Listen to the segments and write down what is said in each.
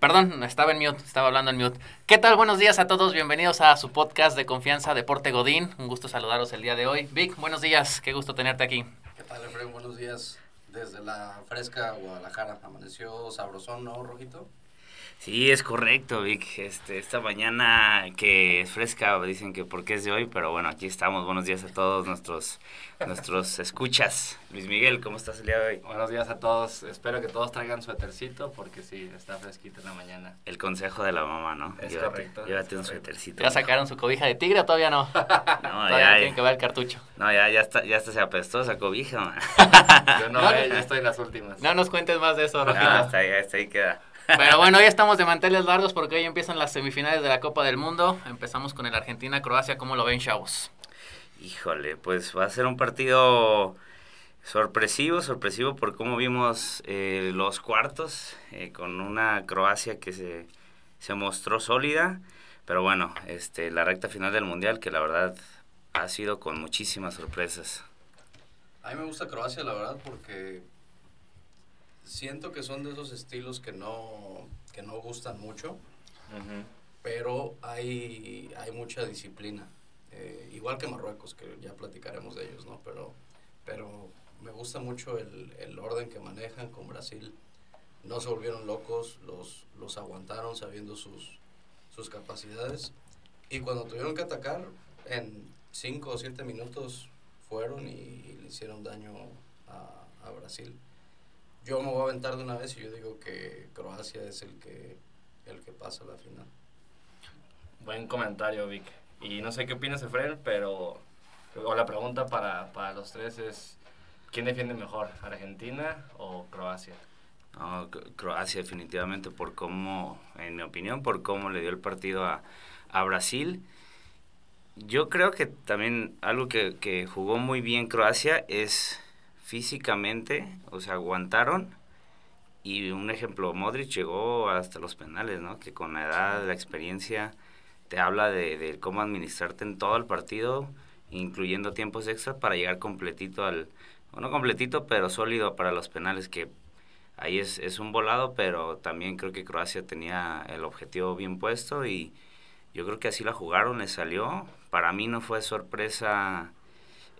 Perdón, estaba en mute, estaba hablando en mute. ¿Qué tal? Buenos días a todos, bienvenidos a su podcast de confianza Deporte Godín. Un gusto saludaros el día de hoy. Vic, buenos días, qué gusto tenerte aquí. ¿Qué tal, Efraín? Buenos días desde la fresca Guadalajara. Amaneció sabrosón, ¿no, Rojito? Sí, es correcto, Vic. Este, esta mañana que es fresca, dicen que porque es de hoy, pero bueno, aquí estamos. Buenos días a todos nuestros, nuestros escuchas. Luis Miguel, ¿cómo estás el día de hoy? Buenos días a todos. Espero que todos traigan suétercito porque sí, está fresquito en la mañana. El consejo de la mamá, ¿no? Es llévate, correcto, Llévate es un correcto. suétercito. ¿Ya sacaron su cobija de tigre o todavía no? No, todavía ya, tienen que ver el cartucho. no, ya, ya está, ya está se apestó esa cobija, man. Yo no, No, eh, no. yo estoy en las últimas. No nos cuentes más de eso. Ya, hasta ahí, hasta ahí queda. Pero bueno, hoy estamos de manteles largos porque hoy empiezan las semifinales de la Copa del Mundo. Empezamos con el Argentina-Croacia. ¿Cómo lo ven, chavos? Híjole, pues va a ser un partido sorpresivo, sorpresivo por cómo vimos eh, los cuartos, eh, con una Croacia que se, se mostró sólida, pero bueno, este, la recta final del Mundial que la verdad ha sido con muchísimas sorpresas. A mí me gusta Croacia, la verdad, porque siento que son de esos estilos que no, que no gustan mucho, pero hay, hay mucha disciplina. Eh, igual que Marruecos, que ya platicaremos de ellos, ¿no? Pero, pero me gusta mucho el, el orden que manejan con Brasil. No se volvieron locos, los, los aguantaron sabiendo sus, sus capacidades. Y cuando tuvieron que atacar, en 5 o 7 minutos fueron y, le hicieron daño a, a Brasil. Yo me voy a aventar de una vez y yo digo que Croacia es el que, el que pasa a la final. Buen comentario, Vic. Y no sé qué opinas, Efraín, pero o la pregunta para, para los tres es, ¿quién defiende mejor, Argentina o Croacia? No, Croacia definitivamente por cómo, en mi opinión, por cómo le dio el partido a, a Brasil. Yo creo que también algo que, que jugó muy bien Croacia es físicamente, o sea, aguantaron. Y un ejemplo, Modric llegó hasta los penales, ¿no? Que con la edad, la experiencia, te habla de, de cómo administrarte en todo el partido, incluyendo tiempos extra para llegar completito al, bueno, completito, pero sólido para los penales, que ahí es, es un volado, pero también creo que Croacia tenía el objetivo bien puesto y yo creo que así la jugaron, le salió. Para mí no fue sorpresa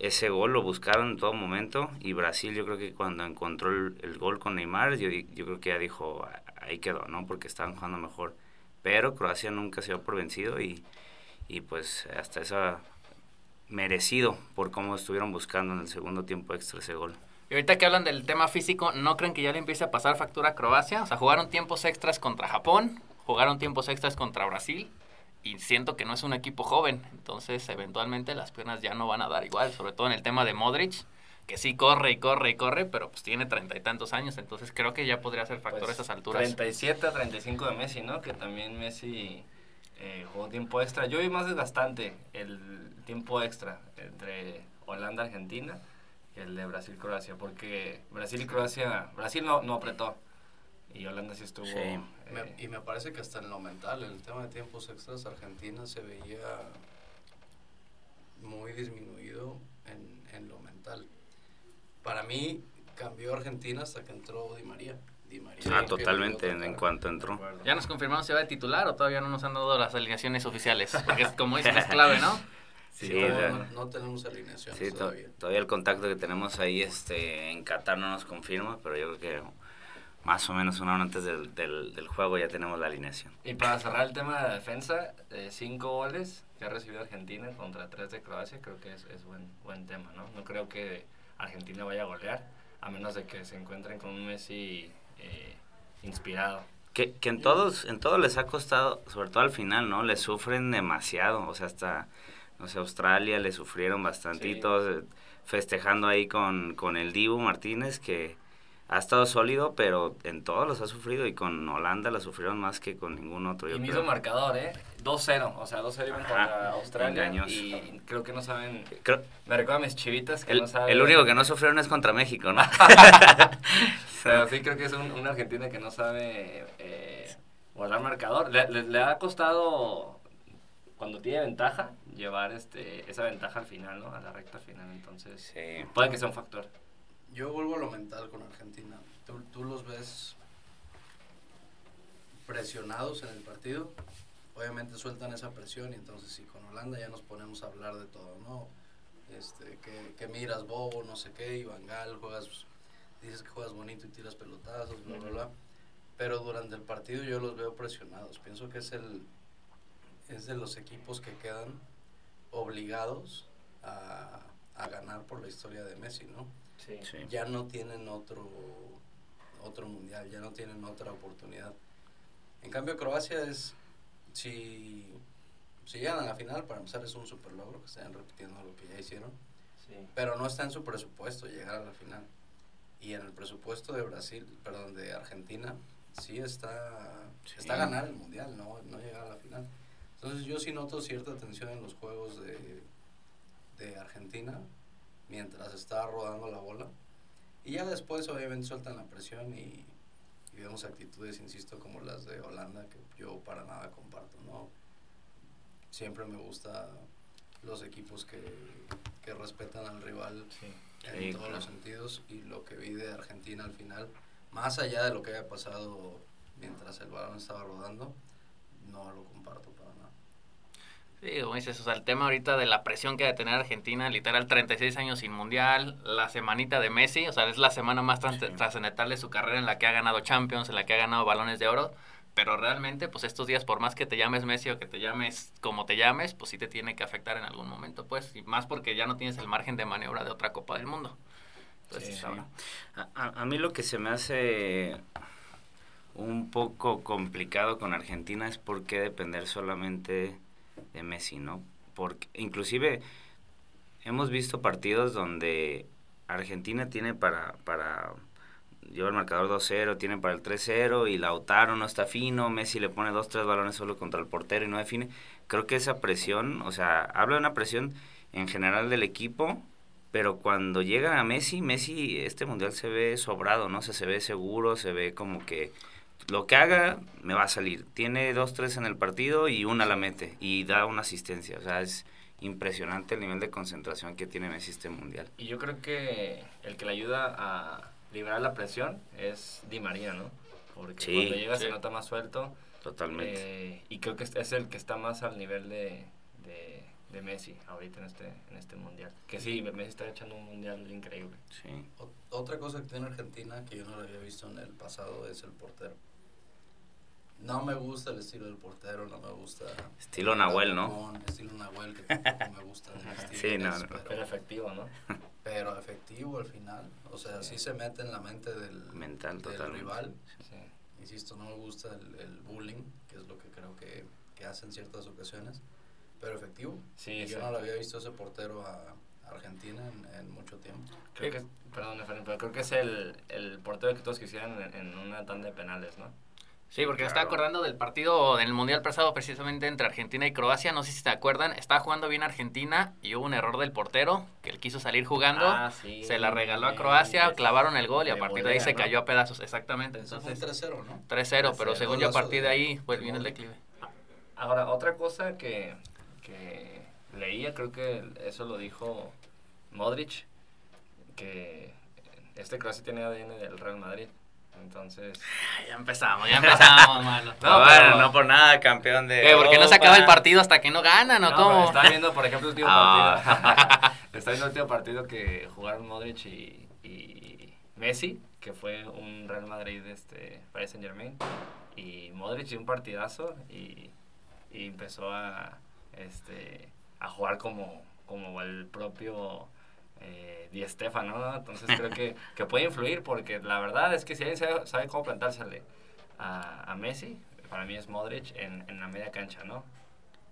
ese gol, lo buscaron en todo momento y Brasil yo creo que cuando encontró el, el gol con Neymar, yo, yo creo que ya dijo, "Ah, ahí quedó, ¿no? Porque estaban jugando mejor. Pero Croacia nunca se dio por vencido y, y pues hasta eso merecido por cómo estuvieron buscando en el segundo tiempo extra ese gol. Y ahorita que hablan del tema físico, ¿no creen que ya le empiece a pasar factura a Croacia? O sea, jugaron tiempos extras contra Japón, jugaron tiempos extras contra Brasil y siento que no es un equipo joven. Entonces, eventualmente las piernas ya no van a dar igual, sobre todo en el tema de Modric, que sí corre y corre y corre, pero pues tiene treinta y tantos años. Entonces, creo que ya podría ser factor Pues, a esas alturas. 37 a 35 de Messi, ¿no? Que también Messi eh, jugó tiempo extra. Yo vi más desgastante el tiempo extra entre Holanda Argentina y el de Brasil Croacia, porque Brasil y Croacia, Brasil no, no apretó y Holanda sí estuvo. Sí. eh, Me- y me parece que hasta en lo mental, en el tema de tiempos extras, Argentina se veía muy disminuido en, en lo mental. Para mí, cambió Argentina hasta que entró Di María. Di María ah, totalmente, en, cuanto entró. ¿Ya nos confirmaron si va de titular o todavía no nos han dado las alineaciones oficiales? Porque es, como dicen, es clave, ¿no? Sí, no, no- no tenemos alineaciones Sí, to- todavía. todavía el contacto que tenemos ahí este, en Qatar no nos confirma, pero yo creo que más o menos una hora antes del, del, del juego ya tenemos la alineación. Y para cerrar el tema de la defensa, eh, cinco goles que ha recibido Argentina contra tres de Croacia, creo que es, es buen, buen tema, ¿no? No creo que Argentina vaya a golear, a menos de que se encuentren con un Messi eh, inspirado. Que, que en todos en todos les ha costado, sobre todo al final, ¿no? Les sufren demasiado, o sea, hasta, no sé, Australia le sufrieron bastantito, eh, festejando ahí con, con el Dibu Martínez, que ha estado sólido, pero en todos los ha sufrido y con Holanda la sufrieron más que con ningún otro. Y mismo marcador, ¿eh? 2-0, o sea, 2-0 iban contra Australia engañoso. y creo que no saben... Creo- Me recuerda a mis chivitas que el, no saben... el único que no sufrieron es contra México, ¿no? Pero sí creo que es un- una Argentina que no sabe eh, guardar marcador. Le, le- le ha costado, cuando tiene ventaja, llevar este esa ventaja al final, ¿no? A la recta final. Entonces, Sí. puede que sea un factor. Yo vuelvo a lo mental con Argentina. Tú, tú los ves presionados en el partido, obviamente sueltan esa presión y entonces si con Holanda ya nos ponemos a hablar de todo, ¿no? Este, que, que miras bobo, no sé qué, y Bangal, juegas, dices que juegas bonito y tiras pelotazos, bla, bla, bla. Pero durante el partido yo los veo presionados. Pienso que es el es de los equipos que quedan obligados a, a ganar por la historia de Messi, ¿no? Sí. Sí. ya no tienen otro otro mundial, ya no tienen otra oportunidad. En cambio Croacia es si si llegan a la final para empezar es un super logro que estén repitiendo lo que ya hicieron, Sí. pero no está en su presupuesto llegar a la final. Y en el presupuesto de Brasil, perdón, de Argentina, sí está está ganar el mundial, no no llegar a la final. Entonces yo sí noto cierta tensión en los juegos de de Argentina mientras está rodando la bola. Y ya después obviamente sueltan la presión y, y vemos actitudes, insisto, como las de Holanda, que yo para nada comparto, ¿no? Siempre me gusta los equipos que, que respetan al rival Sí. en Sí, todos claro. los sentidos y lo que vi de Argentina al final, más allá de lo que haya pasado mientras el balón estaba rodando, no lo comparto. Sí, como dices, o sea, el tema ahorita de la presión que ha de tener Argentina, literal 36 años sin mundial, la semanita de Messi, o sea, es la semana más Sí. trascendental de su carrera en la que ha ganado Champions, en la que ha ganado balones de oro, pero realmente, pues estos días, por más que te llames Messi o que te llames como te llames, pues sí te tiene que afectar en algún momento, pues, y más porque ya no tienes el margen de maniobra de otra Copa del Mundo. Entonces, Sí, a- a mí lo que se me hace un poco complicado con Argentina es por qué depender solamente de Messi, ¿no? Porque inclusive hemos visto partidos donde Argentina tiene para, para lleva el marcador 2-0, tiene para el 3-0 y Lautaro no está fino, Messi le pone dos, tres balones solo contra el portero y no define. Creo que esa presión, o sea, habla de una presión en general del equipo, pero cuando llega a Messi, Messi este mundial se ve sobrado, ¿no? Se ve seguro, se ve como que lo que haga me va a salir. Tiene dos, tres en el partido y una la mete y da una asistencia. O sea, es impresionante el nivel de concentración que tiene Messi este mundial. Y yo creo que el que le ayuda a liberar la presión es Di María, ¿no? Porque Sí, cuando llega sí. se nota más suelto. Totalmente. eh, y creo que es- el que está más al nivel de, de, de Messi ahorita en este, en este mundial. Que sí, Messi está echando un mundial increíble. sí. Ot- Otra cosa que tiene Argentina que yo no lo había visto en el pasado es el portero. No me gusta el estilo del portero, no me gusta. Estilo Nahuel, ¿no? Estilo Nahuel, que tampoco me gusta. Sí, no. Pero Pero, efectivo, ¿no? pero efectivo al final. O sea, sí se mete en la mente del, Mental, del rival. Sí. Insisto, no me gusta el, el bullying, que es lo que creo que, que hace en ciertas ocasiones. Pero efectivo. Sí, Y yo no lo había visto ese portero a Argentina en, en mucho tiempo. Creo que, perdón, Efraín, pero creo que es el, el portero que todos quisieran en, en una tanda de penales, ¿no? Sí, porque me Claro. estaba acordando del partido del Mundial pasado precisamente entre Argentina y Croacia, no sé si se acuerdan, estaba jugando bien Argentina y hubo un error del portero, que él quiso salir jugando, Ah, sí. se la regaló a Croacia, clavaron el gol y a partir de ahí se ¿no? cayó a pedazos, exactamente. Entonces, 3-0, ¿no? 3-0, pero 3-0, según yo a partir de- ahí pues de viene el declive. Ahora, otra cosa que, que leía, creo que eso lo dijo Modric, que este Croacia tiene ADN del Real Madrid. Entonces, Ya empezamos, ya empezamos, mano. No, No, bueno, pero- no por nada, campeón de. Eh, porque no se acaba el partido hasta que no ganan, ¿o No, cómo? Está viendo, por ejemplo, el último Ah. partido. está viendo el último partido que jugaron Modric y, y Messi, que fue un Real Madrid este Paris Saint Germain. Y Modric dio un partidazo y, y empezó a este a jugar como, como el propio eh, Di Stefano, ¿no? Entonces creo que, que puede influir porque la verdad es que si alguien sabe, sabe cómo plantársele a, a Messi, para mí es Modric en, en la media cancha, ¿no?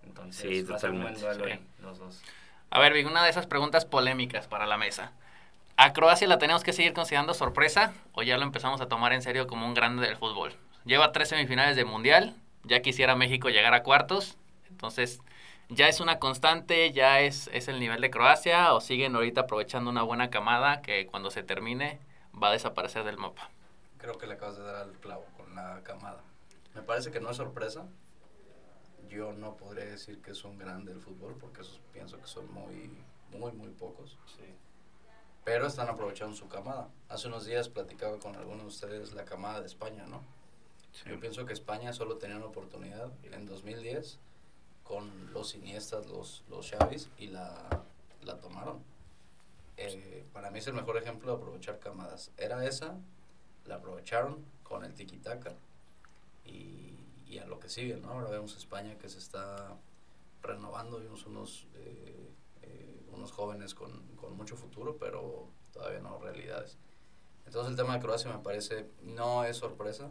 Entonces Sí, va a ser un buen duelo sí. ahí, los dos. A ver, Vic, una de esas preguntas polémicas para la mesa. ¿A Croacia la tenemos que seguir considerando sorpresa o ya lo empezamos a tomar en serio como un grande del fútbol? Lleva tres semifinales de mundial, ya quisiera México llegar a cuartos, entonces ya es una constante, ya es, es el nivel de Croacia o siguen ahorita aprovechando una buena camada que cuando se termine va a desaparecer del mapa. Creo que le acabas de dar al clavo con la camada. Me parece que no es sorpresa. Yo no podría decir que es un grande del fútbol porque esos pienso que son muy, muy, muy pocos. Pero están aprovechando su camada. Hace unos días platicaba con algunos de ustedes la camada de España, ¿no? Yo pienso que España solo tenía una oportunidad en 2010 con los Iniestas, los, los Xavis, y la, la tomaron. Eh, para mí es el mejor ejemplo de aprovechar camadas. Era esa, la aprovecharon con el tiki-taka y, y a lo que sigue, ¿no? Ahora vemos España que se está renovando, vimos unos, eh, eh, unos jóvenes con, con mucho futuro, pero todavía no realidades. Entonces el tema de Croacia me parece no es sorpresa,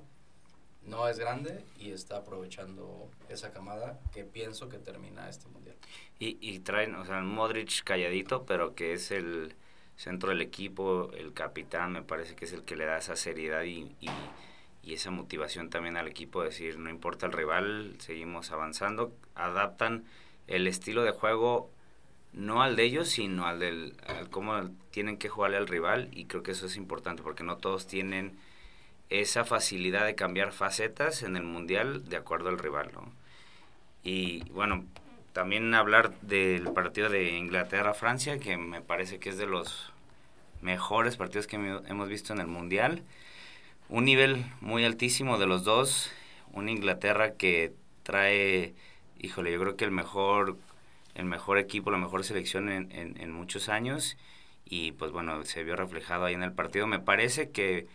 no es grande y está aprovechando esa camada que pienso que termina este mundial. Y, y traen, o sea, Modric calladito, pero que es el centro del equipo, el capitán, me parece que es el que le da esa seriedad y, y, y esa motivación también al equipo, decir, no importa el rival, seguimos avanzando, adaptan el estilo de juego no al de ellos, sino al del al cómo tienen que jugarle al rival y creo que eso es importante porque no todos tienen esa facilidad de cambiar facetas en el mundial de acuerdo al rival, ¿no? Y bueno, también hablar del partido de Inglaterra-Francia, que me parece que es de los mejores partidos que hemos visto en el mundial. Un nivel muy altísimo de los dos. Una Inglaterra que trae, híjole, yo creo que el mejor, el mejor equipo, la mejor selección en, en, en muchos años. Y pues bueno, se vio reflejado ahí en el partido. Me parece que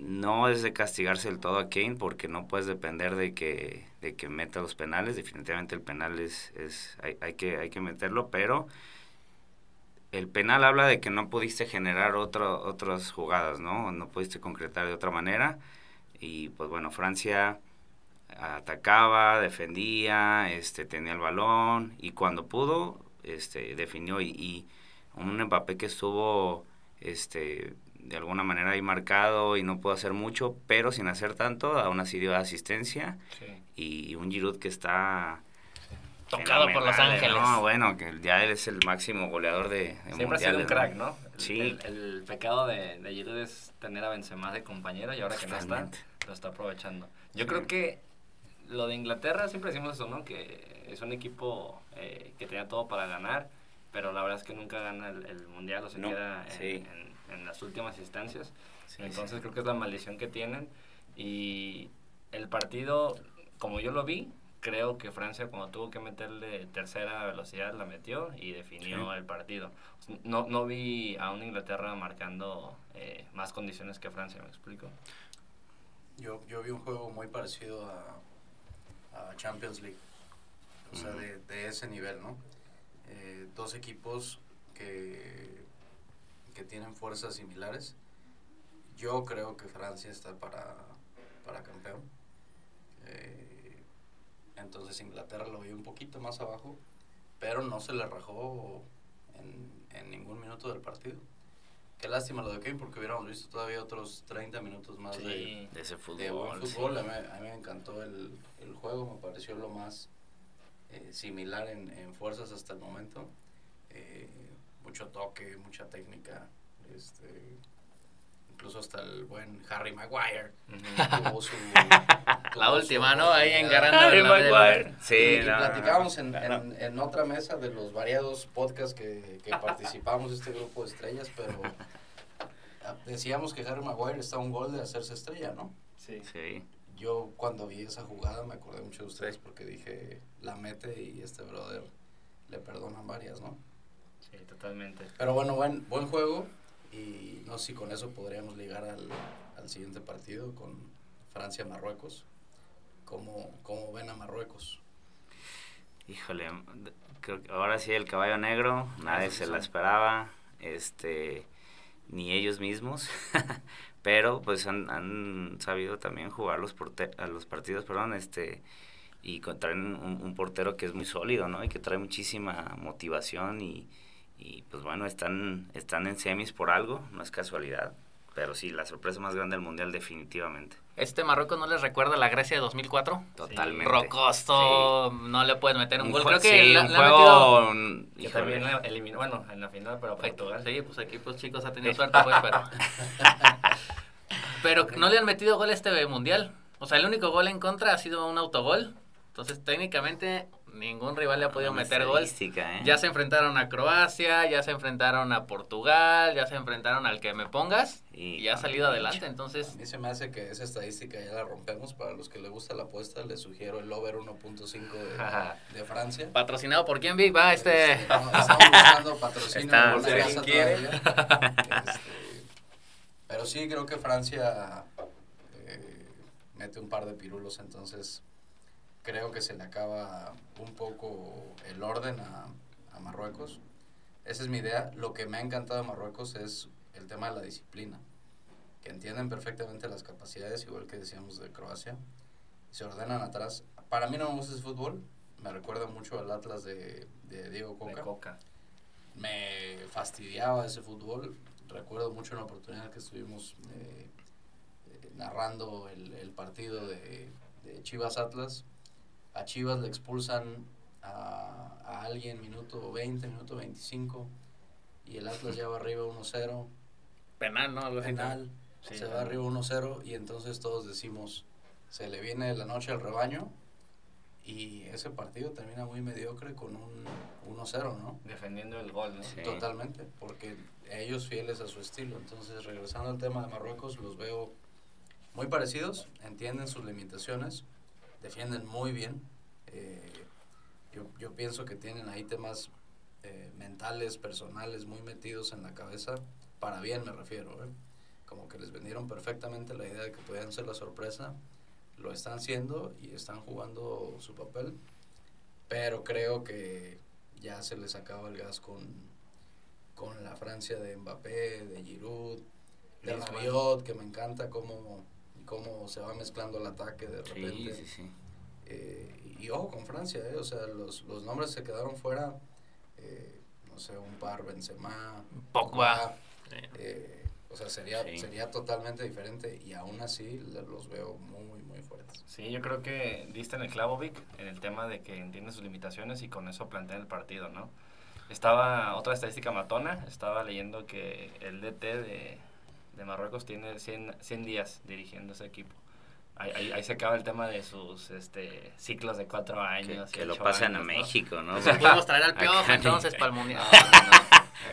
no es de castigarse el todo a Kane porque no puedes depender de que, de que meta los penales. Definitivamente el penal es, es hay, hay, que, hay que meterlo, pero el penal habla de que no pudiste generar otro, otras jugadas, ¿no? No pudiste concretar de otra manera. Y pues bueno, Francia atacaba, defendía, este, tenía el balón y cuando pudo, este, definió y, y un Mbappé que estuvo este de alguna manera ahí marcado y no pudo hacer mucho, pero sin hacer tanto, aún así dio asistencia. Sí. Y un Giroud que está... Tocado por Los Ángeles. No, bueno, que ya él es el máximo goleador de, de Siempre ha sido un crack, ¿no? Sí. El, el, pecado de, de Giroud es tener a Benzema de compañero y ahora que Totalmente. no está, lo está aprovechando. Yo sí. creo que lo de Inglaterra, siempre decimos eso, ¿no? Que es un equipo eh, que tenía todo para ganar, pero la verdad es que nunca gana el, el Mundial o se no, queda en, sí. en en las últimas instancias. Sí, Entonces sí. creo que es la maldición que tienen. Y el partido, como yo lo vi, creo que Francia cuando tuvo que meterle tercera velocidad la metió y definió sí. el partido. No, no vi a una Inglaterra marcando eh, más condiciones que Francia, ¿me explico? Yo, yo vi un juego muy parecido a, a Champions League, o sea, uh -huh. de, de, ese nivel, ¿no? Eh, dos equipos que que tienen fuerzas similares. Yo creo que Francia está para, para campeón. Eh, entonces Inglaterra lo vi un poquito más abajo, pero no se le rajó en, en, ningún minuto del partido. Qué lástima lo de Kane porque hubiéramos visto todavía otros 30 minutos más sí, de, de, ese fútbol. De buen fútbol. Sí. A, mí, a, mí, me encantó el, el, juego, me pareció lo más eh, similar en, en, fuerzas hasta el momento. Mucho toque, mucha técnica, este, incluso hasta el buen Harry Maguire uh -huh. tuvo su, tuvo la última, su, ¿no? Ahí engarrando Harry Maguire. Sí, y, y platicábamos en, en, en, otra mesa de los variados podcasts que, que participamos este grupo de estrellas, pero decíamos que Harry Maguire está a un gol de hacerse estrella, ¿no? Sí. sí. Yo cuando vi esa jugada me acordé mucho de ustedes porque dije, la mete y este brother le perdonan varias, ¿no? Sí, totalmente. Pero bueno, buen, buen juego y no sé si con eso podríamos ligar al, al siguiente partido con Francia-Marruecos. ¿Cómo, ¿Cómo ven a Marruecos? Híjole, creo que ahora sí el caballo negro, nadie se la esperaba, este, ni ellos mismos, pero pues han, han sabido también jugar los, a los partidos, perdón, este, y traen un, un, portero que es muy sólido, ¿no? Y que trae muchísima motivación y, y pues bueno, están, están en semis por algo, no es casualidad. Pero sí, la sorpresa más grande del Mundial definitivamente. ¿Este Marruecos no les recuerda la Grecia de 2004? Totalmente. Rocosto, sí. no le puedes meter un, un gol. Creo que sí, la, un la juego... Que también la eliminó, bueno, en la final, pero Portugal. Sí, pues equipos chicos ha tenido suerte, pues, pero... pero no le han metido gol a este Mundial. O sea, el único gol en contra ha sido un autogol. Entonces, técnicamente, Ningún rival le ha podido meter gol. estadística, ¿eh? Ya se enfrentaron a Croacia, ya se enfrentaron a Portugal, ya se enfrentaron al que me pongas Y y, ha salido el adelante. bicho. A Entonces, mí se me hace que esa estadística ya la rompemos. Para los que les gusta la apuesta, les sugiero el over 1.5 de, de Francia. patrocinado por quién, Vic, va este. Este, no, estamos buscando patrocinio Está- en una si casa alguien quiere. todavía. Este, pero sí, creo que Francia eh, mete un par de pirulos, entonces creo que se le acaba un poco el orden a, a Marruecos. Esa es mi idea. Lo que me ha encantado de Marruecos es el tema de la disciplina, que entienden perfectamente las capacidades, igual que decíamos de Croacia, se ordenan atrás. Para mí no me gusta ese fútbol, me recuerda mucho al Atlas de, de Diego De Coca. Coca. Me fastidiaba ese fútbol. Recuerdo mucho una oportunidad que estuvimos eh, eh, narrando el, el partido de, de Chivas Atlas. A Chivas le expulsan a, a alguien minuto 20, minuto 25 y el Atlas ya va arriba 1-0 Penal, ¿no? Así. penal, Sí, se va arriba 1-0 y entonces todos decimos, se le viene la noche al rebaño y ese partido termina muy mediocre con un 1-0, ¿no? Defendiendo el gol, ¿no? Sí. Totalmente, porque ellos fieles a su estilo. Entonces, regresando al tema de Marruecos, los veo muy parecidos, entienden sus limitaciones, defienden muy bien. Eh, yo, yo pienso que tienen ahí temas eh, mentales, personales, muy metidos en la cabeza, para bien me refiero, ¿eh? como que les vendieron perfectamente la idea de que podían ser la sorpresa, lo están siendo y están jugando su papel, pero creo que ya se les acaba el gas con, con la Francia de Mbappé, de Giroud, de. Rabiot, que me encanta cómo, cómo se va mezclando el ataque de Sí, repente. sí, sí. Eh, y ojo con Francia, eh, o sea, los, los nombres se quedaron fuera, eh, no sé, un par, Benzema, Pogba. eh, o sea, sería, Sí. sería totalmente diferente y aún así los veo muy, muy fuertes. Sí, yo creo que diste en el clavo, Vic, en el tema de que entiende sus limitaciones y con eso plantean el partido, ¿no? Estaba, otra estadística matona, estaba leyendo que el DT de, de Marruecos tiene 100, 100 días dirigiendo ese equipo. Ahí, ahí, ahí se acaba el tema de sus este, ciclos de cuatro Que, años. y que lo a años, ¿no? México, ¿no? Entonces podemos traer al ni- entonces para el mundial.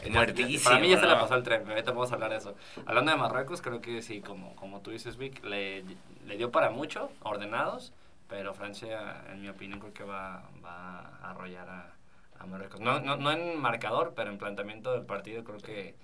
No, Muertísimo, Para mí ya se le ¿no? pasó el tren, ahorita vamos a hablar de eso. Hablando de Marruecos, creo que sí, como, como tú dices, Vic, le, le dio para mucho, ordenados, pero Francia, en mi opinión, creo que va, va a arrollar a, a Marruecos. No, no, no en marcador, pero en planteamiento del partido creo que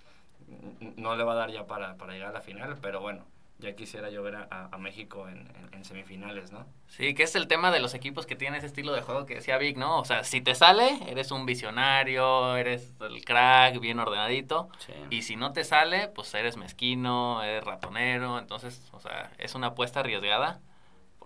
no le va a dar ya para, para llegar a la final, pero bueno, ya quisiera yo ver a, a- México en, en- en semifinales, ¿no? Sí, que es el tema de los equipos que tienen ese estilo de juego que decía Vic, ¿no? O sea, si te sale, eres un visionario, eres el crack, bien ordenadito. Sí. Y si no te sale, pues eres mezquino, eres ratonero. Entonces, o sea, es una apuesta arriesgada.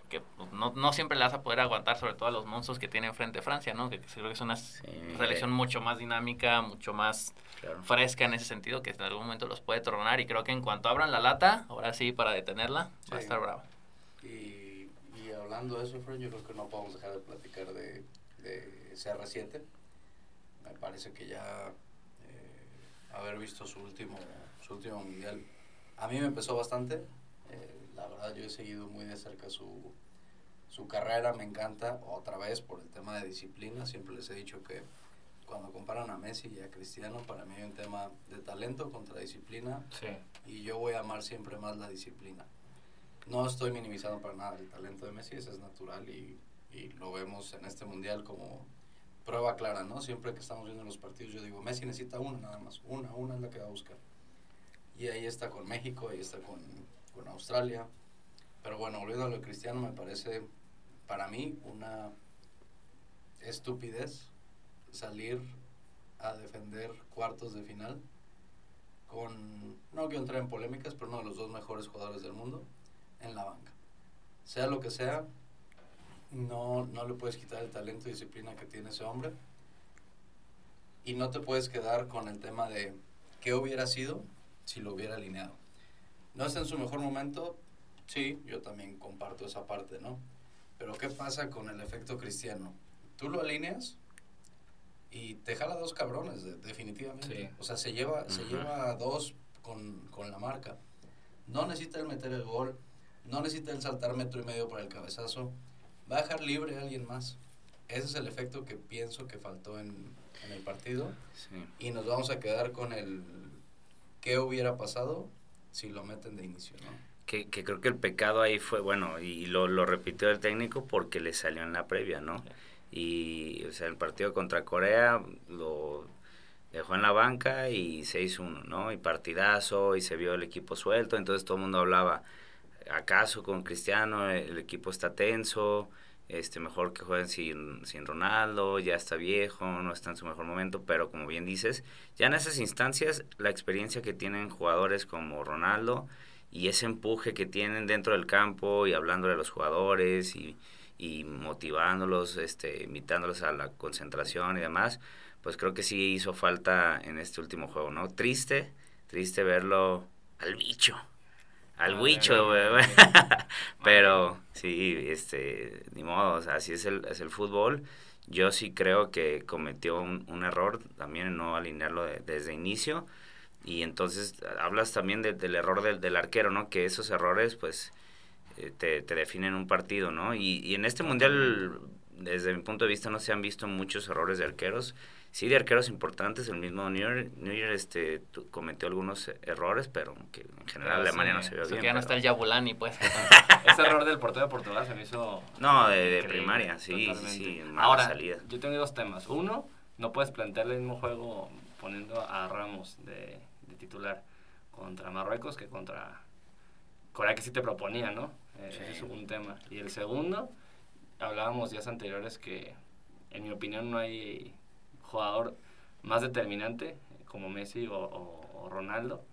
Porque pues, no, no siempre le vas a poder aguantar, sobre todo a los monstruos que tiene enfrente Francia, ¿no? Que creo que es una selección mucho más dinámica, mucho más claro. fresca en ese sentido, que en algún momento los puede tornar. Y creo que en cuanto abran la lata, ahora sí, para detenerla, va a Sí. estar bravo. Y, y hablando de eso, Fred, yo creo que no podemos dejar de platicar de, de CR7. Me parece que ya eh, haber visto su último, su último mundial, a mí me empezó bastante. Verdad, yo he seguido muy de cerca su, su carrera, me encanta. Otra vez por el tema de disciplina, siempre les he dicho que cuando comparan a Messi y a Cristiano, para mí hay un tema de talento contra disciplina Sí. y yo voy a amar siempre más la disciplina. No estoy minimizando para nada el talento de Messi, ese es natural y, y lo vemos en este mundial como prueba clara, ¿no? Siempre que estamos viendo los partidos yo digo, Messi necesita una nada más, una, una es la que va a buscar. Y ahí está con México, ahí está con, con Australia. Pero bueno, volviendo a lo Cristiano, me parece para mí una estupidez salir a defender cuartos de final con, no quiero entrar en polémicas, pero uno de los dos mejores jugadores del mundo en la banca. Sea lo que sea, no, no le puedes quitar el talento y disciplina que tiene ese hombre. Y no te puedes quedar con el tema de qué hubiera sido si lo hubiera alineado. No está en su mejor momento, sí, yo también comparto esa parte, ¿no? Pero ¿qué pasa con el efecto cristiano? Tú lo alineas y te jala dos cabrones, de- definitivamente. Sí. O sea, se lleva, se lleva dos con, con la marca. No necesita el meter el gol, no necesita el saltar metro y medio para el cabezazo. Va a dejar libre a alguien más. ese es el efecto que pienso que faltó en, en el partido. Sí. Y nos vamos a quedar con el qué hubiera pasado si lo meten de inicio, ¿no? Que, que creo que el pecado ahí fue, bueno, y lo, lo repitió el técnico porque le salió en la previa, ¿no? Y, o sea, el partido contra Corea lo dejó en la banca y 6-1, ¿no? Y partidazo, y se vio el equipo suelto, entonces todo el mundo hablaba, ¿acaso con Cristiano el equipo está tenso? Este, mejor que jueguen sin, sin Ronaldo, ya está viejo, no está en su mejor momento, pero como bien dices, ya en esas instancias la experiencia que tienen jugadores como Ronaldo y ese empuje que tienen dentro del campo y hablándole a los jugadores y, y motivándolos, este, invitándolos a la concentración y demás, pues creo que sí hizo falta en este último juego, ¿no? Triste, triste verlo al bicho, al Ah, bicho. Pero sí, este, ni modo, o sea, así es el, es el fútbol. Yo sí creo que cometió un, un error también en no alinearlo de- desde inicio. Y entonces hablas también de- del error del, del arquero, ¿no? Que esos errores, pues, eh, te, te definen un partido, ¿no? Y, y en este mundial, desde mi punto de vista, no se han visto muchos errores de arqueros. Sí, de arqueros importantes, el mismo Neuer, Neuer este, tu- cometió algunos errores, pero que en general Pero Alemania sí, no se vio bien. que ya no pero- está el Yabulani, pues. Ese error del portero de Portugal se me hizo. No, de, primaria, sí, sí, totalmente. sí, mala Ahora, salida. yo tengo dos temas. Uno, no puedes plantear el mismo juego poniendo a Ramos de titular contra Marruecos que contra Corea, que sí te proponía, ¿no? Eh, Sí. Ese es un tema. Y el segundo, hablábamos días anteriores que, en mi opinión, no hay jugador más determinante como Messi o, o- o Ronaldo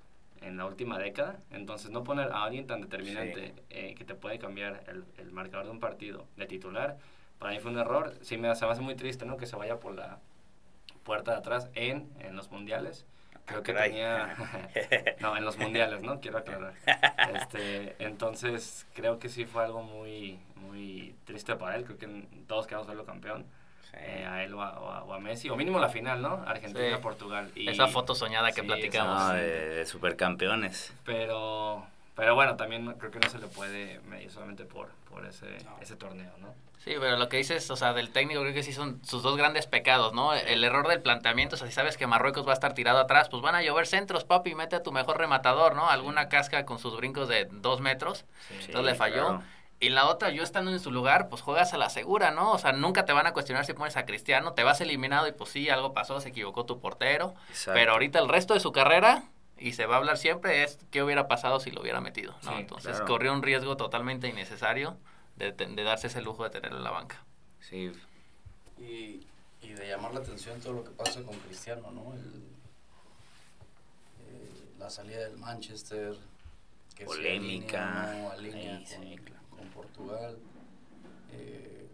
en la última década. Entonces, no poner a alguien tan determinante eh, que te puede cambiar el, el marcador de un partido de titular, para mí fue un error. Sí, me, se me hace muy triste, ¿no? Que se vaya por la puerta de atrás en, en los mundiales. Creo que Caray. tenía... no, en los mundiales, ¿no? Quiero aclarar. Este, entonces, creo que sí fue algo muy, muy triste para él. Creo que todos queremos verlo campeón. Sí. eh, a él o a, o a- o a Messi. O mínimo la final, ¿no? Argentina, Sí. Portugal. Y, Esa foto soñada que Sí, platicamos. No, de, de supercampeones. Pero, pero bueno, también creo que no se le puede medir solamente por, por ese, No. ese torneo, ¿no? Sí, pero lo que dices, o sea, del técnico creo que sí son sus dos grandes pecados, ¿no? El error del planteamiento, o sea, si sabes que Marruecos va a estar tirado atrás, pues van a llover centros, papi, mete a tu mejor rematador, ¿no? Alguna casca con sus brincos de dos metros, Sí. entonces le falló. claro. Y la otra, yo estando en su lugar, pues juegas a la segura, ¿no? O sea, nunca te van a cuestionar si pones a Cristiano, te vas eliminado y pues sí, algo pasó, se equivocó tu portero. Exacto. Pero ahorita el resto de su carrera, y se va a hablar siempre, es qué hubiera pasado si lo hubiera metido, ¿no? Sí, Entonces claro. corrió un riesgo totalmente innecesario de, de darse ese lujo de tenerlo en la banca. Sí, Y, y de llamar la atención todo lo que pasa con Cristiano, ¿no? El, eh, la salida del Manchester, que Polémica. alinea no alinea Ahí, con, sí, claro. con Portugal. Eh,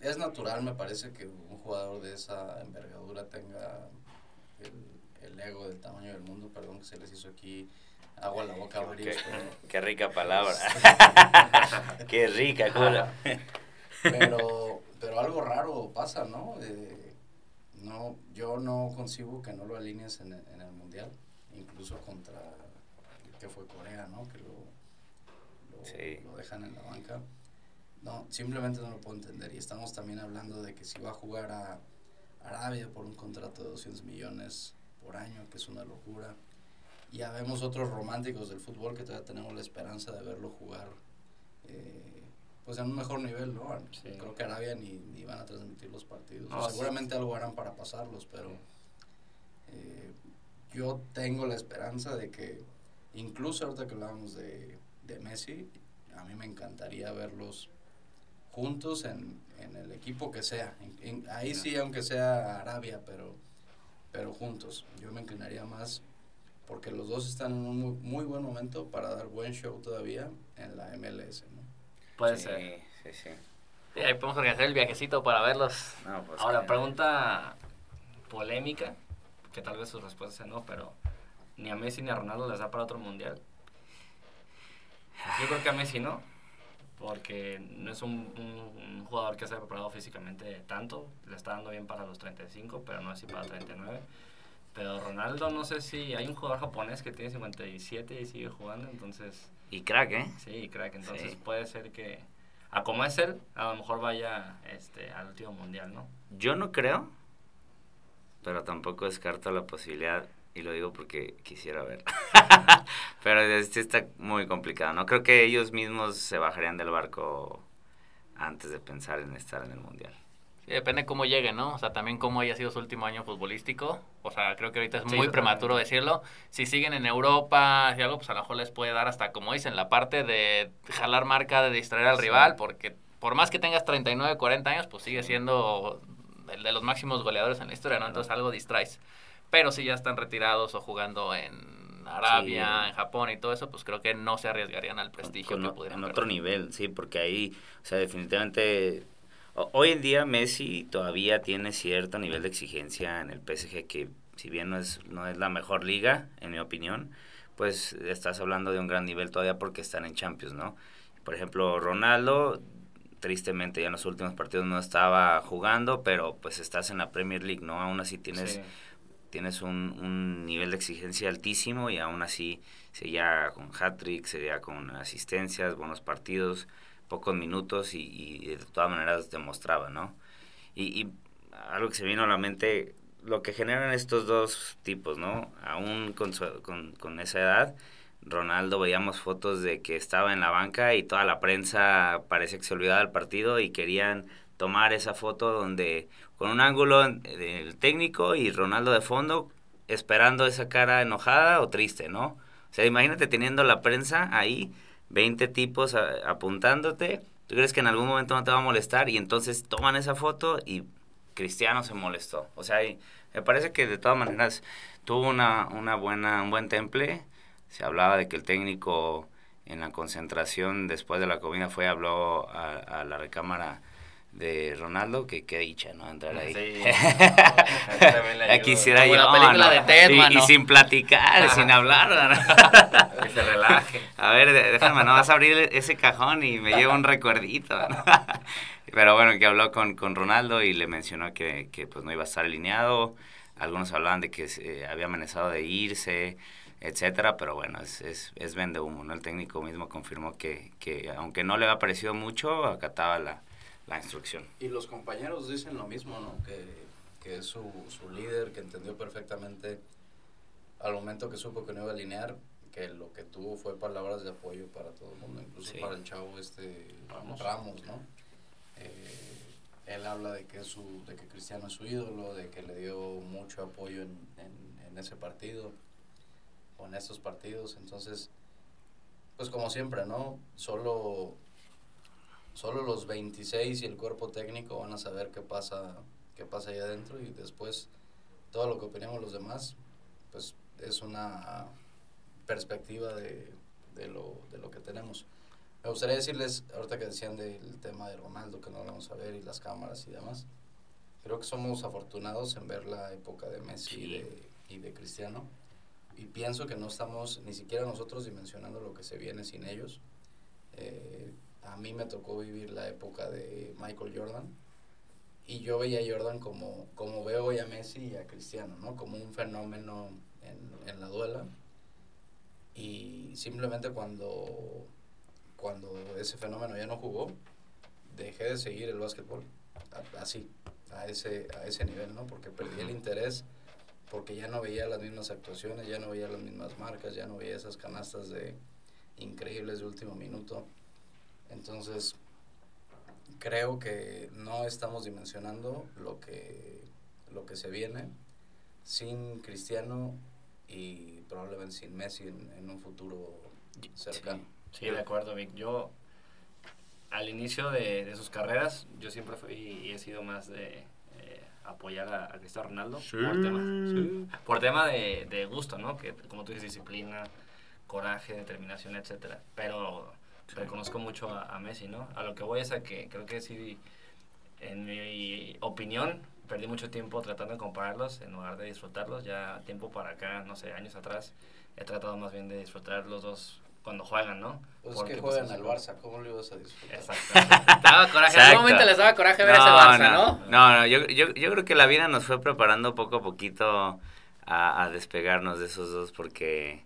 es natural, me parece, que un jugador de esa envergadura tenga el, el ego del tamaño del mundo, perdón que se les hizo aquí agua a la boca a varios, qué, pero- qué rica palabra. qué rica, cola. pero pero algo raro pasa no Eh, no yo no concibo que no lo alinees en, el- en el mundial incluso contra que fue Corea no que lo, lo, Sí. lo dejan en la banca no simplemente no lo puedo entender y estamos también hablando de que si va a jugar a Arabia por un contrato de 200 millones por año que es una locura y ya vemos otros románticos del fútbol que todavía tenemos la esperanza de verlo jugar eh, pues en un mejor nivel, ¿no? Sí. Creo que Arabia ni, ni van a transmitir los partidos. No, Seguramente algo harán para pasarlos, pero eh, yo tengo la esperanza de que, incluso ahorita que hablábamos de, de Messi, a mí me encantaría verlos juntos en, en el equipo que sea. En- en- ahí sí, aunque sea Arabia, pero, pero juntos. Yo me inclinaría más porque los dos están en un muy, muy buen momento para dar buen show todavía en la MLS, ¿no? Puede sí, ser. Sí, sí. Sí, ahí podemos organizar el viajecito para verlos. No, pues Ahora, que- pregunta polémica, que tal vez su respuesta sea no, pero ni a Messi ni a Ronaldo les da para otro mundial. Yo creo que a Messi no, porque no es un, un- un jugador que se ha preparado físicamente tanto, le está dando bien para los 35, pero no así para 39. Pero Ronaldo, no sé si hay un jugador japonés que tiene 57 y sigue jugando, entonces Y crack, ¿eh? sí, crack, entonces Sí. puede ser que a como es él, a lo mejor vaya este, al último mundial, ¿no? Yo no creo, pero tampoco descarto la posibilidad, y lo digo porque quisiera ver. pero este está muy complicado, ¿no? Creo que ellos mismos se bajarían del barco antes de pensar en estar en el mundial. Sí, depende cómo llegue, ¿no? O sea, también cómo haya sido su último año futbolístico. O sea, creo que ahorita es muy prematuro decirlo. Si siguen en Europa, si algo, pues a lo mejor les puede dar hasta, como dicen, la parte de jalar marca, de distraer al rival, porque por más que tengas 39, 40 años, pues sigue siendo el de los máximos goleadores en la historia, ¿no? Entonces algo distraes. Pero si ya están retirados o jugando en Arabia, en Japón y todo eso, pues creo que no se arriesgarían al prestigio que pudieran En otro nivel, sí, porque ahí, o sea, definitivamente Hoy en día Messi todavía tiene cierto nivel de exigencia en el PSG que si bien no es, no es la mejor liga, en mi opinión, pues estás hablando de un gran nivel todavía porque están en Champions, ¿no? Por ejemplo, Ronaldo, tristemente ya en los últimos partidos no estaba jugando, pero pues estás en la Premier League, ¿no? Aún así tienes, tienes un, un, nivel de exigencia altísimo y aún así sería con hat-trick, sería con asistencias, buenos partidos pocos minutos y, de todas maneras demostraba, ¿no? Y, algo que se vino a la mente, lo que generan estos dos tipos, ¿no? Aún con, con, esa edad, Ronaldo veíamos fotos de que estaba en la banca y toda la prensa parece que se olvidaba del partido y querían tomar esa foto donde con un ángulo del técnico y Ronaldo de fondo esperando esa cara enojada o triste, ¿no? O sea, imagínate teniendo la prensa ahí 20 tipos apuntándote, ¿tú crees que en algún momento no te va a molestar? Y entonces toman esa foto y Cristiano se molestó. O sea, me parece que de todas maneras tuvo una, una buena, un buen temple. Se hablaba de que el técnico en la concentración después de la comida fue, habló a, a la recámara de Ronaldo, que qué dicha, ¿no? Entrar ahí. Sí. quisiera yo. La película de Ted, y, y, sin platicar, sin hablar. que se relaje. A ver, déjame, no vas a abrir ese cajón y me llevo un recuerdito. Pero bueno, que habló con, con Ronaldo y le mencionó que, que pues no iba a estar alineado. Algunos hablaban de que se había amenazado de irse, etcétera, pero bueno, es, es, es vende humo, ¿no? El técnico mismo confirmó que, que aunque no le había parecido mucho, acataba la, la instrucción. Y los compañeros dicen lo mismo, ¿no? Que, que es su, su líder, que entendió perfectamente al momento que supo que no iba a alinear, que lo que tuvo fue palabras de apoyo para todo el mundo, incluso para el chavo este Ramos, ¿no? Eh, él habla de que, su, de que Cristiano es su ídolo, de que le dio mucho apoyo en, en, en ese partido, o en estos partidos, entonces, pues como siempre, ¿no? Solo solo los 26 y el cuerpo técnico van a saber qué pasa, qué pasa ahí adentro y después todo lo que opinemos los demás, pues es una perspectiva de, de, lo, de lo que tenemos. Me gustaría decirles, ahorita que decían del tema de Ronaldo, que no lo vamos a ver, y las cámaras y demás, creo que somos afortunados en ver la época de Messi y, de, y de Cristiano, y pienso que no estamos ni siquiera nosotros dimensionando lo que se viene sin ellos. Eh, a mí me tocó vivir la época de Michael Jordan y yo veía a Jordan como, como veo hoy a Messi y a Cristiano, ¿no? Como un fenómeno en, en la duela y simplemente cuando, cuando ese fenómeno ya no jugó, dejé de seguir el básquetbol así, a ese, a ese nivel, ¿no? Porque perdí el interés, porque ya no veía las mismas actuaciones, ya no veía las mismas marcas, ya no veía esas canastas de increíbles de último minuto. Entonces, creo que no estamos dimensionando lo que, lo que se viene sin Cristiano y probablemente sin Messi en, un futuro cercano. Sí, de acuerdo, Vic. Yo, al inicio de, sus carreras, yo siempre fui y he sido más de eh, apoyar a, Cristiano Ronaldo por tema, por tema de, de, gusto, ¿no? Que, como tú dices, disciplina, coraje, determinación, etcétera. Pero reconozco mucho a, Messi, ¿no? A lo que voy es a que creo que sí, en mi opinión, perdí mucho tiempo tratando de compararlos en lugar de disfrutarlos. Ya tiempo para acá, no sé, años atrás, he tratado más bien de disfrutar los dos cuando juegan, ¿no? Pues es que pues, juegan al Barça, ¿cómo lo ibas a disfrutar? Exacto. daba coraje, en algún momento les daba coraje ver ese Barça, ¿no? No, no, yo, yo, yo creo que la vida nos fue preparando poco a poquito a, a despegarnos de esos dos porque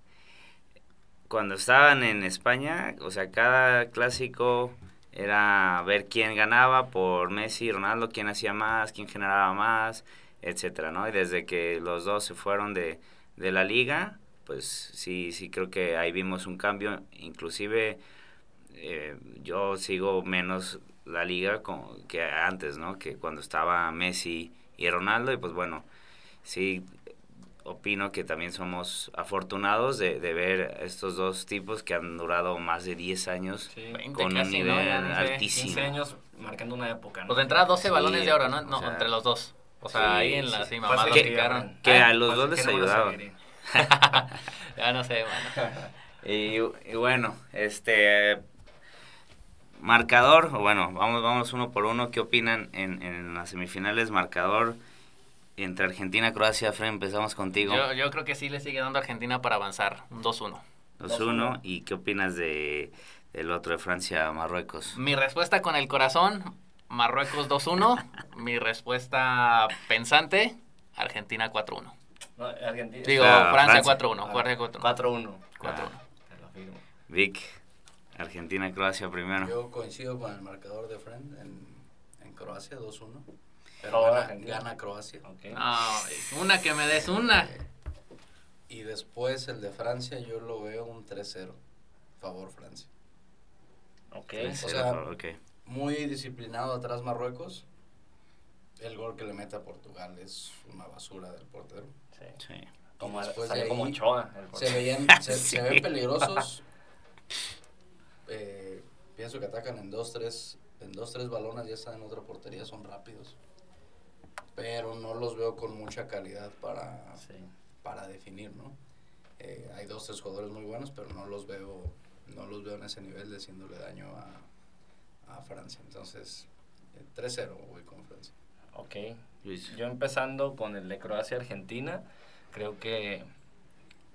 cuando estaban en España, o sea, cada clásico era ver quién ganaba por Messi y Ronaldo, quién hacía más, quién generaba más, etcétera, ¿no? Y desde que los dos se fueron de, de la liga, pues sí, sí creo que ahí vimos un cambio, inclusive eh, yo sigo menos la liga con, que antes, ¿no? Que cuando estaba Messi y Ronaldo, y pues bueno, sí opino que también somos afortunados de, de ver estos dos tipos que han durado más de 10 años Sí. 20 con un casi, ¿no? nivel ni sé, altísimo. 15 años marcando una época, ¿no? Pues de entrada 12 Sí, balones de oro, ¿no? o No, sea, entre los dos. O sea, sí, ahí en la sí. cima, más los que- picaron. que Ah, a los pues dos que les no me lo ayudaba. seguiré. ya no sé, bueno. Y, y bueno, este marcador, o bueno, vamos, vamos uno por uno. ¿Qué opinan en, en las semifinales? Marcador entre Argentina y Croacia. Fred, empezamos contigo. Yo, yo creo que sí le sigue dando a Argentina para avanzar. Un 2-1. 2-1. ¿Y qué opinas de del otro de Francia, Marruecos? Mi respuesta con el corazón, Marruecos 2-1. Mi respuesta pensante, Argentina 4-1. No, Argentina. Digo, Ah, Francia Francia. 4-1. Ah, Francia 4-1. 4-1. 4-1. Te lo afirmo. Vic, Argentina, Croacia primero. Yo coincido con el marcador de Friend en, en Croacia, 2-1. Pero gana, Croacia. No, una que me des una. Eh, y después el de Francia yo lo veo un 3-0. Favor Francia. Ok. Tres, o cero, sea, ok. Muy disciplinado atrás Marruecos. El gol que le mete a Portugal es una basura del portero. Sí. Sí. Como, después de como el Se, portero. veían, se, Sí. se ven peligrosos. Eh, pienso que atacan en dos, tres, en dos, tres balones, ya están en otra portería, son rápidos. Pero no los veo con mucha calidad para, Sí. para definir, ¿no? Eh, hay dos, tres jugadores muy buenos, pero no los veo, no los veo en ese nivel de haciéndole daño a, a Francia. Entonces, eh, 3-0 voy con Francia. Ok. Luis. Yo empezando con el de Croacia-Argentina, creo que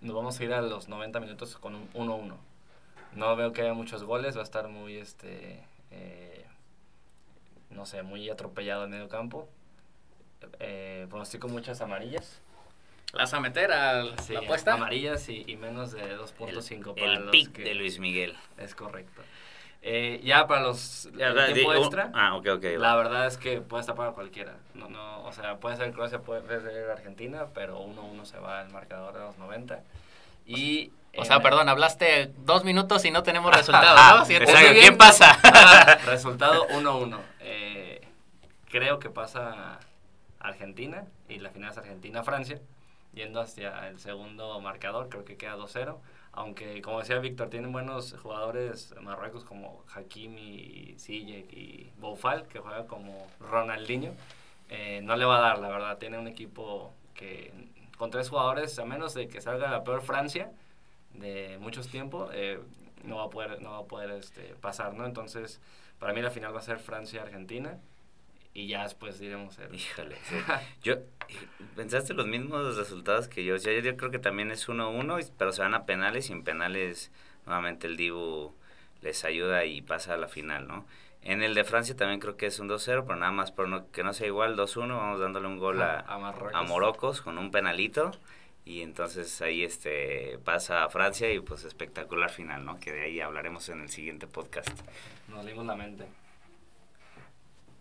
nos vamos a ir a los 90 minutos con un 1-1. No veo que haya muchos goles, va a estar muy, este, eh, no sé, muy atropellado en medio campo. Eh, pronostico muchas amarillas. ¿Las a meter a Sí, la apuesta? Amarillas y, y menos de El, 2.5 para el los pick que- de Luis Miguel. Es correcto. Eh, ya para los Ya, el tiempo di- un- extra. Ah, ok, ok. La verdad es que puede estar para cualquiera. No, no, o sea, puede ser Croacia, puede ser Argentina, pero 1-1 se va el marcador de los 90. Y O en sea, perdón, hablaste dos minutos y no tenemos resultado, ¿no? ¿quién pasa? Resultado 1-1. Eh, creo que pasa Argentina y la final es Argentina-Francia. Yendo hacia el segundo marcador, creo que queda 2-0. Aunque, como decía Víctor, tienen buenos jugadores Marruecos como Hakimi, Ziyech y Boufal, que juega como Ronaldinho. Eh, no le va a dar, la verdad. Tiene un equipo que con tres jugadores, a menos de que salga la peor Francia de muchos tiempos, eh, no va a poder, no va a poder este, pasar, ¿no? Entonces, para mí la final va a ser Francia-Argentina y ya después diremos el... Híjole. sí. Yo, ¿pensaste los mismos resultados que yo? O sea, yo, yo creo que también es 1-1, y- pero se van a penales y en penales nuevamente el Dibu les ayuda y pasa a la final, ¿no? En el de Francia también creo que es un 2-0, pero nada más por no, que no sea igual, 2-1, vamos dándole un gol a, a Marruecos. a Morocos con un penalito y entonces ahí este pasa a Francia y pues espectacular final, ¿no? Que de ahí hablaremos en el siguiente podcast. Nos leímos la mente.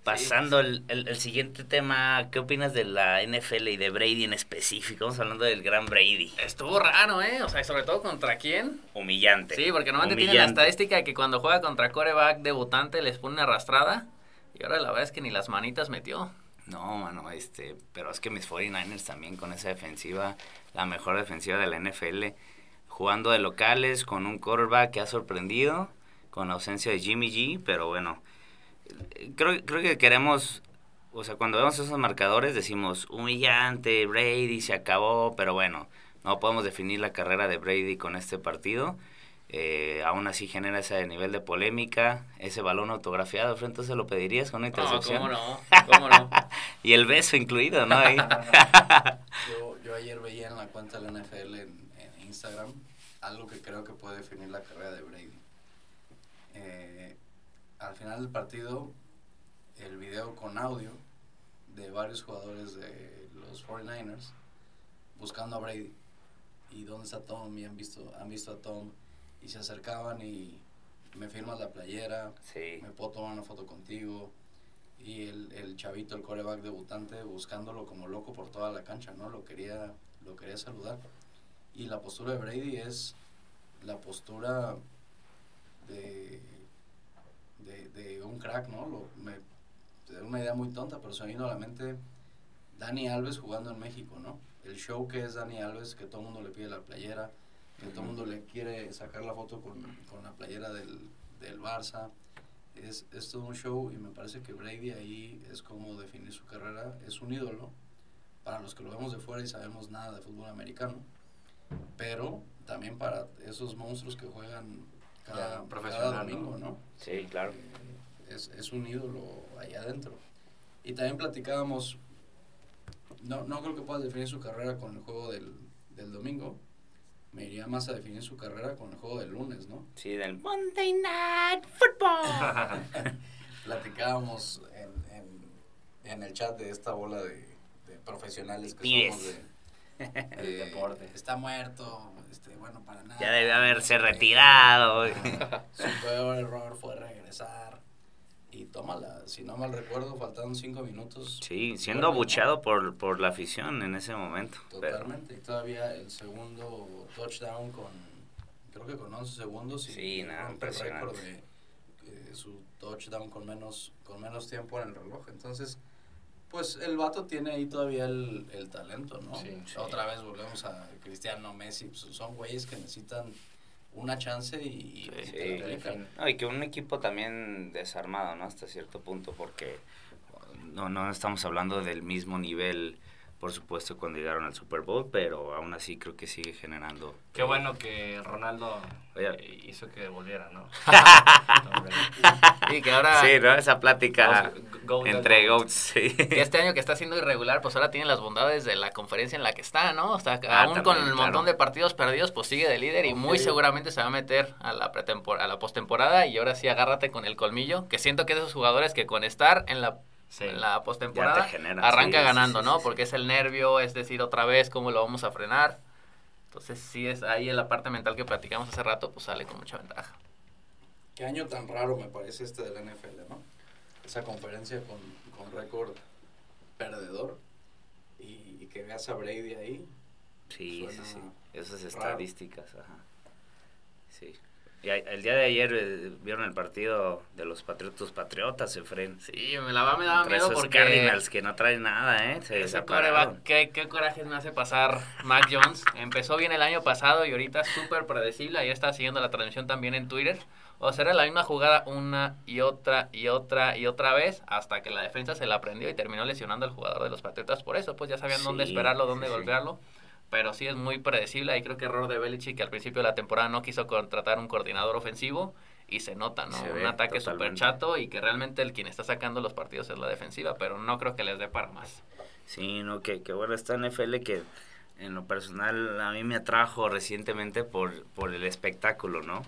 Pasando el, el- el siguiente tema, ¿qué opinas de la NFL y de Brady en específico? Estamos hablando del gran Brady. Estuvo raro, ¿eh? O sea, sobre todo contra quién. Humillante. Sí, porque normalmente tienen la Humillante. estadística de que cuando juega contra coreback debutante les pone una arrastrada. Y ahora la verdad es que ni las manitas metió. No, mano, este, pero es que mis 49ers también con esa defensiva, la mejor defensiva de la NFL, jugando de locales con un quarterback que ha sorprendido, con la ausencia de Jimmy G, pero bueno, creo, creo que queremos, o sea, cuando vemos esos marcadores decimos, humillante, Brady se acabó, pero bueno, no podemos definir la carrera de Brady con este partido. Eh, aún así genera ese nivel de polémica, ese balón autografiado, frente se lo pedirías con una No, intercepción. cómo no, cómo no. Y el beso incluido, ¿no? Ahí. Yo, yo ayer veía en la cuenta de la NFL en, en Instagram algo que creo que puede definir la carrera de Brady. Eh, al final del partido, el video con audio de varios jugadores de los 49ers buscando a Brady. ¿Y dónde está Tom? Y han visto, han visto a Tom y se acercaban y me firmas la playera, Sí. me puedo tomar una foto contigo. Y el, el chavito, el coreback debutante, buscándolo como loco por toda la cancha, ¿no? Lo quería, lo quería saludar. Y la postura de Brady es la postura de, de, de un crack, ¿no? Lo, me, es una idea muy tonta, pero se me vino a la mente Dani Alves jugando en México, ¿no? El show que es Dani Alves, que todo el mundo le pide la playera, que todo el mundo le quiere sacar la foto con, con la playera del, del Barça. Es, es todo un show y me parece que Brady ahí es como definir su carrera, es un ídolo para los que lo vemos de fuera y sabemos nada de fútbol americano, pero también para esos monstruos que juegan cada, Ya, cada profesional, domingo, ¿no? ¿no? Sí, claro. es, es un ídolo allá adentro. Y también platicábamos, no, no creo que puedas definir su carrera con el juego del, del domingo, me iría más a definir su carrera con el juego del lunes, ¿no? Sí, del Monday Night Football. Platicábamos en, en, en el chat de esta bola de, de profesionales que Pibes. somos de... El eh, deporte. Está muerto, este, bueno, para nada. ya debe haberse este, retirado. Su peor error fue regresar. Y tómala, si no mal recuerdo, faltaron cinco minutos. Sí, siendo abucheado por, por la afición en ese momento. pero- Totalmente. Y todavía el segundo touchdown con, creo que con 11 segundos. Y Sí, nada, rompe el récord impresionante. de eh, su touchdown con menos, con menos tiempo en el reloj. Entonces, pues el vato tiene ahí todavía el, el talento, ¿no? Sí, sí. Otra vez volvemos a Cristiano Messi. pues, son güeyes que necesitan una chance y, y Sí. aplican. No, y que un equipo también desarmado, ¿no? Hasta cierto punto, porque no, no estamos hablando del mismo nivel, por supuesto, cuando llegaron al Super Bowl, pero aún así creo que sigue generando. Qué bueno que Ronaldo Oye. eh, hizo que volviera, ¿no? Y que ahora, Sí, ¿no? Esa plática Go- go- entre go- GOATs, sí. que este año que está siendo irregular, pues ahora tiene las bondades de la conferencia en la que está, ¿no? O sea, Ah, aún con el claro. montón de partidos perdidos, pues sigue de líder y muy seguramente se va a meter a la pretempor a la postemporada y ahora sí agárrate con el colmillo, que siento que es de esos jugadores que con estar en la Sí. en la postemporada arranca sí, ganando, sí, ¿no? sí, Porque es el nervio, es decir, otra vez cómo lo vamos a frenar. Entonces, sí es ahí en la parte mental que platicamos hace rato, pues sale con mucha ventaja. Qué año tan raro me parece este de la NFL, ¿no? Esa conferencia con, con récord perdedor y, y que veas a Brady ahí. Sí, sí, sí. Esas raro. estadísticas, ajá. Sí. Y el día de ayer eh, vieron el partido de los Patriotas Patriotas, Efren. Sí, me la va, me daba miedo esos porque Cardinals que no traen nada, ¿eh? Se coreback, ¿qué, qué corajes me hace pasar Mac Jones. Empezó bien el año pasado y ahorita súper predecible. Ayer estaba siguiendo la transmisión también en Twitter. O sea, era la misma jugada una y otra y otra y otra vez hasta que la defensa se la aprendió y terminó lesionando al jugador de los Patriotas. Por eso, pues ya sabían dónde esperarlo, dónde sí, sí. Pero sí es muy predecible. Ahí creo que error de Belichick que al principio de la temporada no quiso contratar un coordinador ofensivo y se nota, ¿no? Se un ataque súper chato y que realmente el quien está sacando los partidos es la defensiva, pero no creo que les dé para más. Sí, no, que, que bueno, esta NFL que en lo personal a mí me atrajo recientemente por, por el espectáculo, ¿no?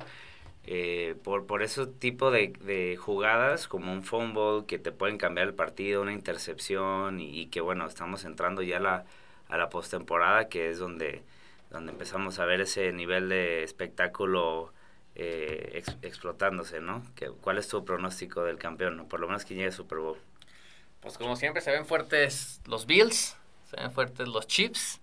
Eh, por, por ese tipo de, de jugadas como un fumble que te pueden cambiar el partido, una intercepción y, y que bueno, estamos entrando ya a la, a la postemporada que es donde, donde empezamos a ver ese nivel de espectáculo eh, ex- explotándose, ¿no? ¿Cuál es tu pronóstico del campeón? ¿no? Por lo menos que llegue al Super Bowl. Pues como siempre se ven fuertes los Bills, se ven fuertes los Chiefs.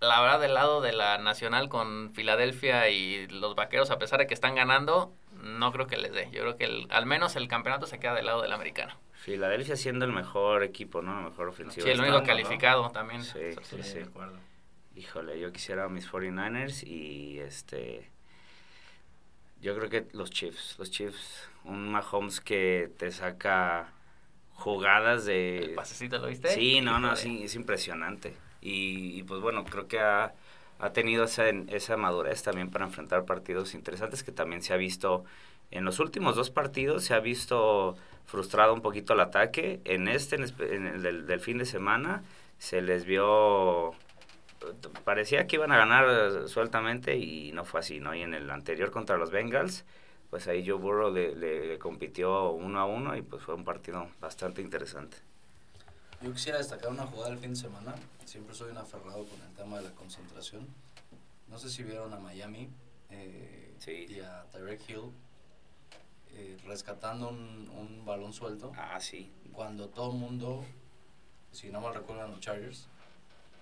La verdad del lado de la Nacional con Filadelfia y los Vaqueros, a pesar de que están ganando, no creo que les dé. Yo creo que el- al menos el campeonato se queda del lado del americano. Filadelfia siendo el mejor equipo, ¿no? La mejor ofensiva. Sí, el único estando, ¿no? calificado también. Sí, sí, sí. sí. de acuerdo. Híjole, yo quisiera a mis 49ers y este... Yo creo que los Chiefs, los Chiefs, un Mahomes que te saca jugadas de... El pasecito, ¿lo viste? Sí, no, no, sí, es impresionante. Y, y, pues bueno, creo que ha, ha tenido esa, esa madurez también para enfrentar partidos interesantes que también se ha visto en los últimos dos partidos, se ha visto frustrado un poquito el ataque. En este, en, el del, del fin de semana, se les vio... Parecía que iban a ganar sueltamente y no fue así, ¿no? Y en el anterior contra los Bengals, pues ahí Joe Burrow le, le- le compitió uno a uno y pues fue un partido bastante interesante. Yo quisiera destacar una jugada del fin de semana. Siempre soy un aferrado con el tema de la concentración. No sé si vieron a Miami eh, Sí. y a Tyreek Hill eh, rescatando un, un balón suelto. Ah, sí. Cuando todo el mundo, si no mal recuerdan los Chargers,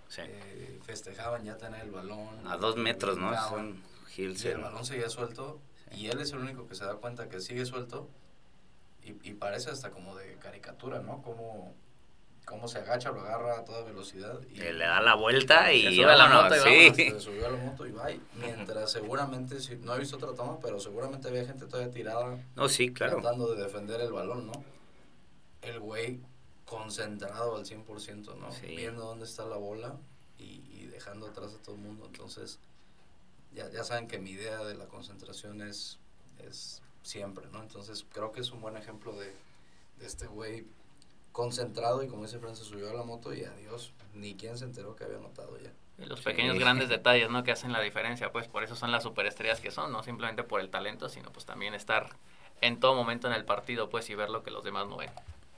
sí. eh, festejaban ya tener el balón. A dos metros, ¿no? Son el balón seguía suelto. Y él es el único que se da cuenta que sigue suelto. Y, y parece hasta como de caricatura, ¿no? Como, como se agacha, lo agarra a toda velocidad. Y le da la vuelta y Se sube a la moto y sí. se subió a la moto y va. y Mientras seguramente, si, no he visto otra toma, pero seguramente había gente todavía tirada No, sí, claro. tratando de defender el balón, ¿no? El güey concentrado al 100%, ¿no? Sí. Viendo dónde está la bola y, y dejando atrás a todo el mundo. Entonces, ya, ya saben que mi idea de la concentración es, es siempre, ¿no? Entonces, creo que es un buen ejemplo de, de este güey concentrado y como dice Fran, se subió a la moto y adiós. Ni quien se enteró que había notado ya. Y los Sí. pequeños grandes detalles, ¿no? Que hacen la diferencia, pues por eso son las superestrellas que son, no simplemente por el talento, sino pues también estar en todo momento en el partido, pues y ver lo que los demás no ven.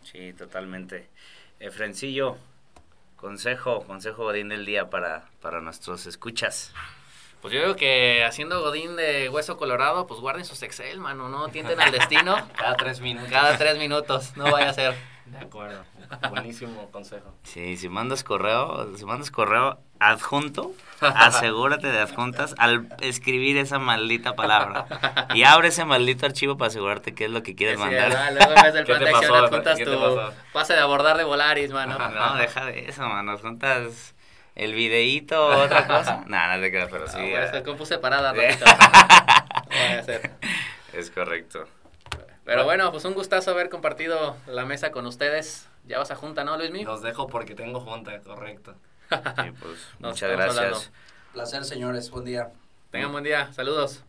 Sí, totalmente. Efrencillo, consejo, consejo Godín del día para, para nuestros escuchas. Pues yo digo que haciendo Godín de hueso colorado, pues guarden sus Excel, mano, no tienten al destino Cada tres minutos. cada tres minutos, no vaya a ser. De acuerdo. Buenísimo consejo. Sí, si mandas correo, si mandas correo adjunto, asegúrate de adjuntas al escribir esa maldita palabra. Y abre ese maldito archivo para asegurarte qué es lo que quieres Sí, mandar. ah, luego en vez del ¿Qué plan de acción adjuntas ¿Qué te tu pase de abordar de Volaris, mano. No, deja de eso, mano. Adjuntas el videíto o otra cosa. Nada, no te creas, pero sí. No, ah, por eso compu separada, Sí. ratito. No vaya a es correcto. Pero bueno, pues un gustazo haber compartido la mesa con ustedes. Ya vas a junta, ¿no, Luismi? Los dejo porque tengo junta, correcto. Sí, pues, Nos muchas gracias. hablando. Placer, señores. Buen día. Tengan buen día. Saludos.